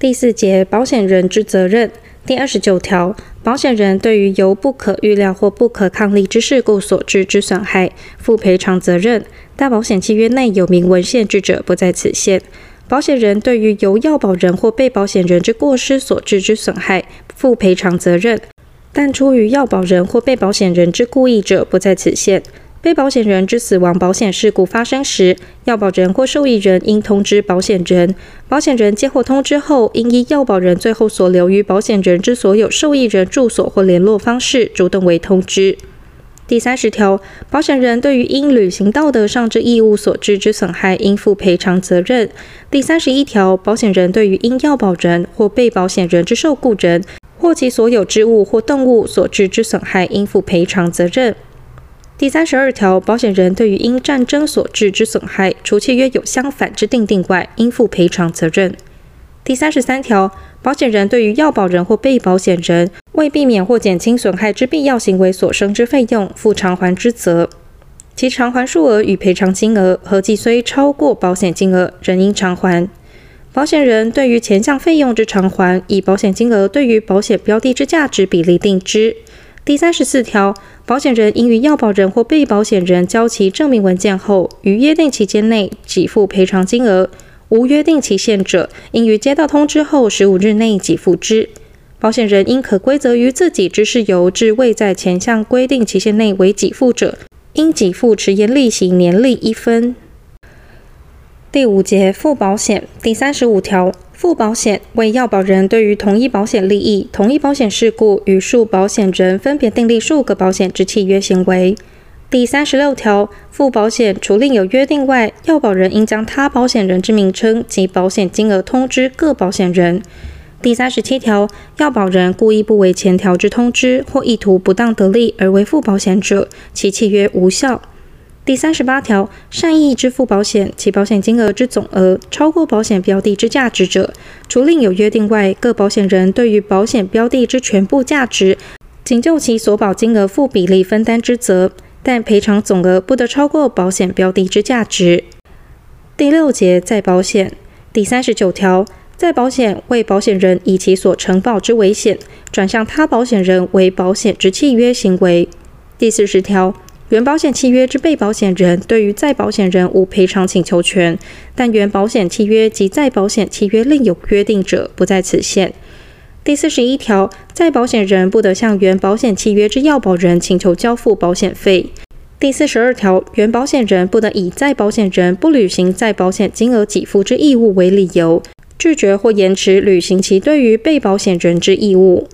第四节保险人之责任第二十九条，保险人对于由不可预料或不可抗力之事故所致之损害，负赔偿责任。大保险契约内有明文限制者，不在此限。保险人对于由要保人或被保险人之过失所致之损害，负赔偿责任，但出于要保人或被保险人之故意者，不在此限。被保险人之死亡保险事故发生时，要保人或受益人应通知保险人。保险人接获通知后，应依要保人最后所留于保险人之所有受益人住所或联络方式，主动为通知。第三十条，保险人对于因履行道德上之义务所致之损害，应负赔偿责任。第三十一条，保险人对于因要保人或被保险人之受雇人或其所有之物或动物所致之损害，应负赔偿责任。第三十二条，保险人对于因战争所致之损害，除契约有相反之订定外，应负赔偿责任。第三十三条，保险人对于要保人或被保险人为避免或减轻损害之必要行为所生之费用，负偿还之责，其偿还数额与赔偿金额合计虽超过保险金额，仍应偿还。保险人对于前项费用之偿还，以保险金额对于保险标的之价值比例定之。第三十四条，保险人应于要保人或被保险人交齐证明文件后，于约定期间内给付赔偿金额；无约定期限者，应于接到通知后十五日内给付之。保险人应可归责于自己之事由致未在前项规定期限内为给付者，应给付迟延利息年利一分。第五节附保险第三十五条。附保险为要保人对于同一保险利益、同一保险事故与数保险人分别订立数个保险之契约行为。第三十六条，附保险除另有约定外，要保人应将他保险人之名称及保险金额通知各保险人。第三十七条，要保人故意不为前条之通知或意图不当得利而为附保险者，其契约无效。第三十八条，善意支付保险，其保险金额之总额超过保险标的之价值者，除另有约定外，各保险人对于保险标的之全部价值，仅就其所保金额负比例分担之责，但赔偿总额不得超过保险标的之价值。第六节再保险第三十九条，再保险为保险人以其所承保之危险，转向他保险人为保险之契约行为。第四十条。原保险契约之被保险人对于再保险人无赔偿请求权，但原保险契约及再保险契约另有约定者，不在此限。第四十一条，再保险人不得向原保险契约之要保人请求交付保险费。第四十二条，原保险人不得以再保险人不履行再保险金额给付之义务为理由，拒绝或延迟履行其对于被保险人之义务。